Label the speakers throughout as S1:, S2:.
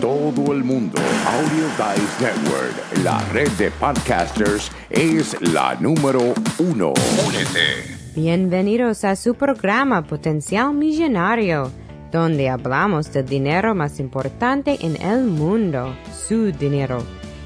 S1: todo el mundo. Audio Dice Network, la red de podcasters, es la número uno. Únete.
S2: Bienvenidos a su programa Potencial Millonario, donde hablamos del dinero más importante en el mundo, su dinero.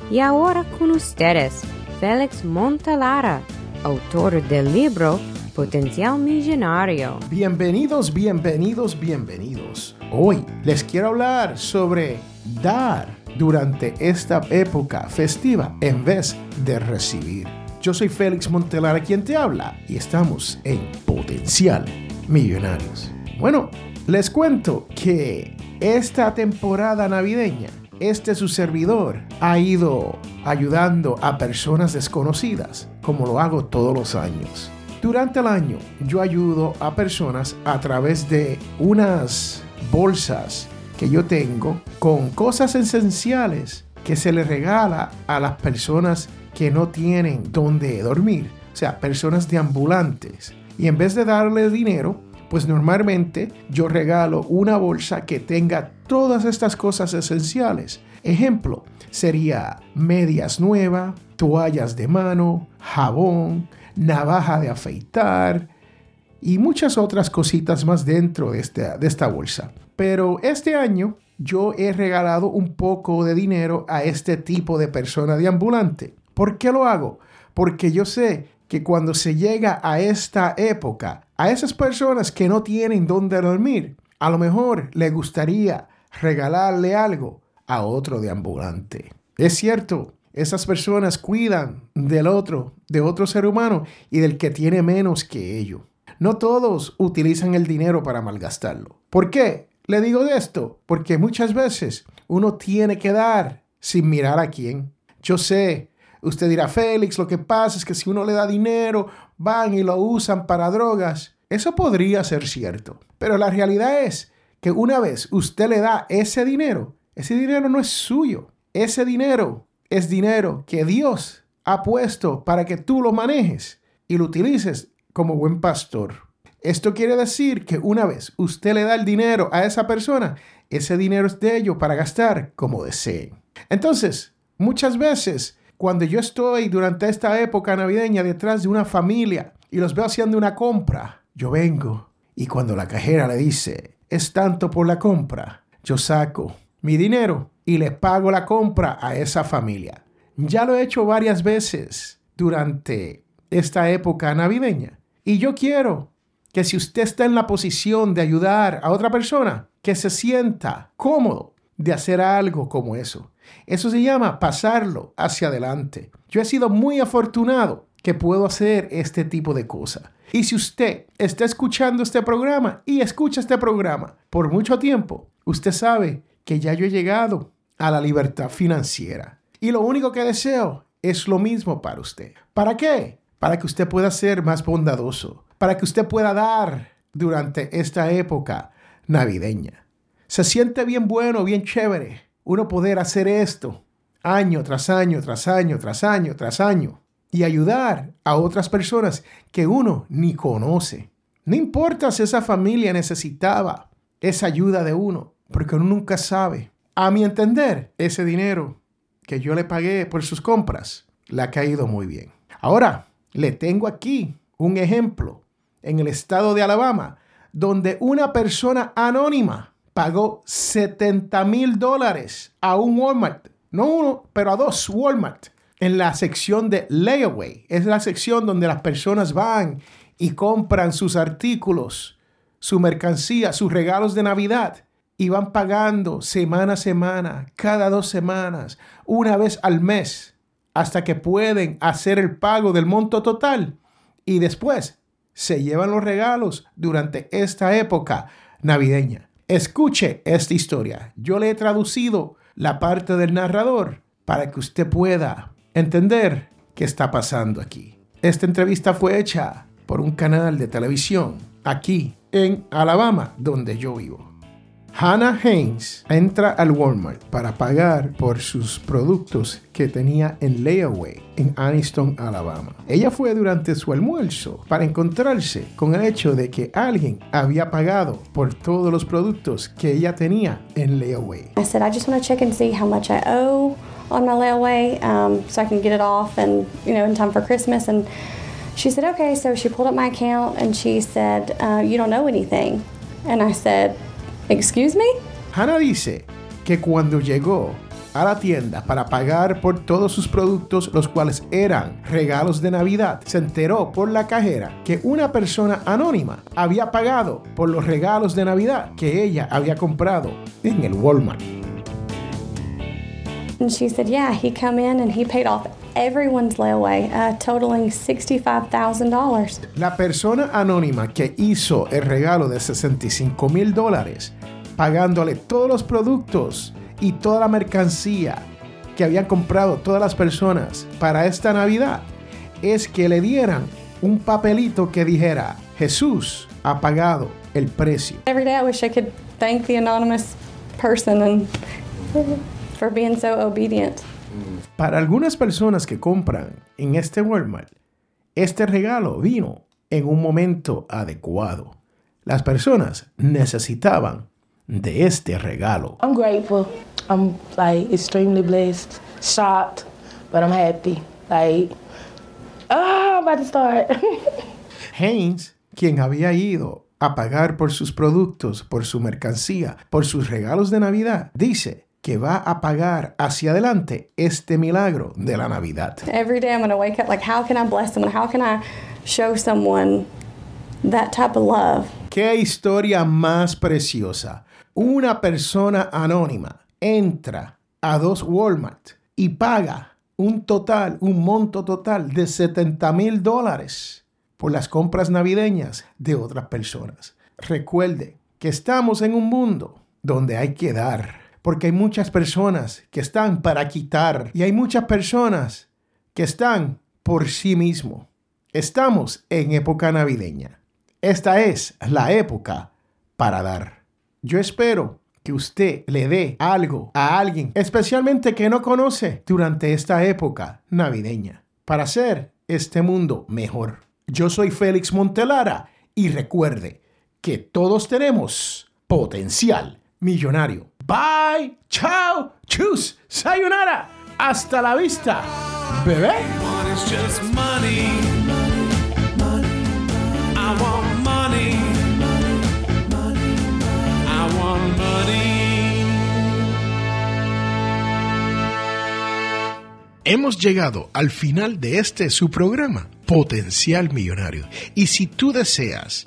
S2: Y ahora con ustedes, Félix Montalara, autor del libro Potencial Millonario.
S3: Bienvenidos, bienvenidos, bienvenidos. Hoy les quiero hablar sobre dar durante esta época festiva en vez de recibir. Yo soy Félix Montelara quien te habla y estamos en Potencial Millonarios. Bueno, les cuento que esta temporada navideña, este su servidor ha ido ayudando a personas desconocidas, como lo hago todos los años. Durante el año yo ayudo a personas a través de unas bolsas que yo tengo con cosas esenciales que se les regala a las personas que no tienen dónde dormir, o sea, personas de ambulantes. Y en vez de darles dinero, pues normalmente yo regalo una bolsa que tenga todas estas cosas esenciales. Ejemplo, sería medias nuevas, toallas de mano, jabón, navaja de afeitar y muchas otras cositas más dentro de esta, de esta bolsa. Pero este año yo he regalado un poco de dinero a este tipo de persona de ambulante. ¿Por qué lo hago? Porque yo sé que cuando se llega a esta época, a esas personas que no tienen dónde dormir, a lo mejor le gustaría regalarle algo a otro de ambulante. Es cierto, esas personas cuidan del otro, de otro ser humano y del que tiene menos que ellos. No todos utilizan el dinero para malgastarlo. ¿Por qué? Le digo esto, porque muchas veces uno tiene que dar sin mirar a quién. Yo sé, usted dirá, Félix, lo que pasa es que si uno le da dinero, van y lo usan para drogas. Eso podría ser cierto. Pero la realidad es que una vez usted le da ese dinero, ese dinero no es suyo. Ese dinero es dinero que Dios ha puesto para que tú lo manejes y lo utilices como buen pastor. Esto quiere decir que una vez usted le da el dinero a esa persona, ese dinero es de ellos para gastar como deseen. Entonces, muchas veces, cuando yo estoy durante esta época navideña detrás de una familia y los veo haciendo una compra, yo vengo y cuando la cajera le dice, es tanto por la compra, yo saco mi dinero y le pago la compra a esa familia. Ya lo he hecho varias veces durante esta época navideña. Y yo quiero que si usted está en la posición de ayudar a otra persona, que se sienta cómodo de hacer algo como eso. Eso se llama pasarlo hacia adelante. Yo he sido muy afortunado que puedo hacer este tipo de cosas. Y si usted está escuchando este programa y escucha este programa por mucho tiempo, usted sabe que ya yo he llegado a la libertad financiera. Y lo único que deseo es lo mismo para usted. ¿Para qué? Para que usted pueda ser más bondadoso, para que usted pueda dar durante esta época navideña. Se siente bien bueno, bien chévere uno poder hacer esto año tras año, tras año, tras año, tras año y ayudar a otras personas que uno ni conoce. No importa si esa familia necesitaba esa ayuda de uno, porque uno nunca sabe. A mi entender, ese dinero que yo le pagué por sus compras le ha caído muy bien. Ahora, le tengo aquí un ejemplo. En el estado de Alabama, donde una persona anónima pagó 70 mil dólares a un Walmart, no uno, pero a dos Walmart, en la sección de layaway. Es la sección donde las personas van y compran sus artículos, su mercancía, sus regalos de Navidad. Y van pagando semana a semana, cada dos semanas, una vez al mes, hasta que pueden hacer el pago del monto total y después se llevan los regalos durante esta época navideña. Escuche esta historia. Yo le he traducido la parte del narrador para que usted pueda entender qué está pasando aquí. Esta entrevista fue hecha por un canal de televisión aquí en Alabama, donde yo vivo. Hannah Haynes entra al Walmart para pagar por sus productos que tenía en layaway en Aniston, Alabama. Ella fue durante su almuerzo para encontrarse con el hecho de que alguien había pagado por todos los productos que ella tenía en layaway.
S4: I said, I just want to check and see how much I owe on my layaway um, so I can get it off and, you know, in time for Christmas. And she said, okay. So she pulled up my account and she said, uh, you don't know anything. And I said, excuse me?
S3: Hannah dice que cuando llegó a la tienda para pagar por todos sus productos, los cuales eran regalos de Navidad, se enteró por la cajera que una persona anónima había pagado por los regalos de Navidad que ella había comprado en el Walmart.
S4: And she said, yeah, he come in and he paid off everyone's layaway, uh, totaling $65,000.
S3: La persona anónima que hizo el regalo de 65 mil dólares, pagándole todos los productos y toda la mercancía que habían comprado todas las personas para esta Navidad, es que le dieran un papelito que dijera, Jesús ha pagado el precio.
S4: Every day I wish I could thank the anonymous person and for being so obedient.
S3: Para algunas personas que compran en este Walmart, este regalo vino en un momento adecuado. Las personas necesitaban de este regalo.
S5: I'm grateful. I'm like extremely blessed, shocked, but I'm happy. Like, ah, I'm about to start.
S3: Haynes, quien había ido a pagar por sus productos, por su mercancía, por sus regalos de Navidad, dice que va a pagar hacia adelante este milagro de la Navidad.
S4: Every day I'm going to wake up like, how can I bless someone? How can I show someone that type of love?
S3: ¡Qué historia más preciosa! Una persona anónima entra a dos Walmart y paga un total, un monto total de 70 mil dólares por las compras navideñas de otras personas. Recuerde que estamos en un mundo donde hay que dar, porque hay muchas personas que están para quitar y hay muchas personas que están por sí mismo. Estamos en época navideña. Esta es la época para dar. Yo espero que usted le dé algo a alguien, especialmente que no conoce, durante esta época navideña, para hacer este mundo mejor. Yo soy Félix Montelara y recuerde que todos tenemos potencial millonario. Bye, chao, chus, sayonara, hasta la vista, bebé. Hemos llegado al final de este su programa, Potencial Millonario. Y si tú deseas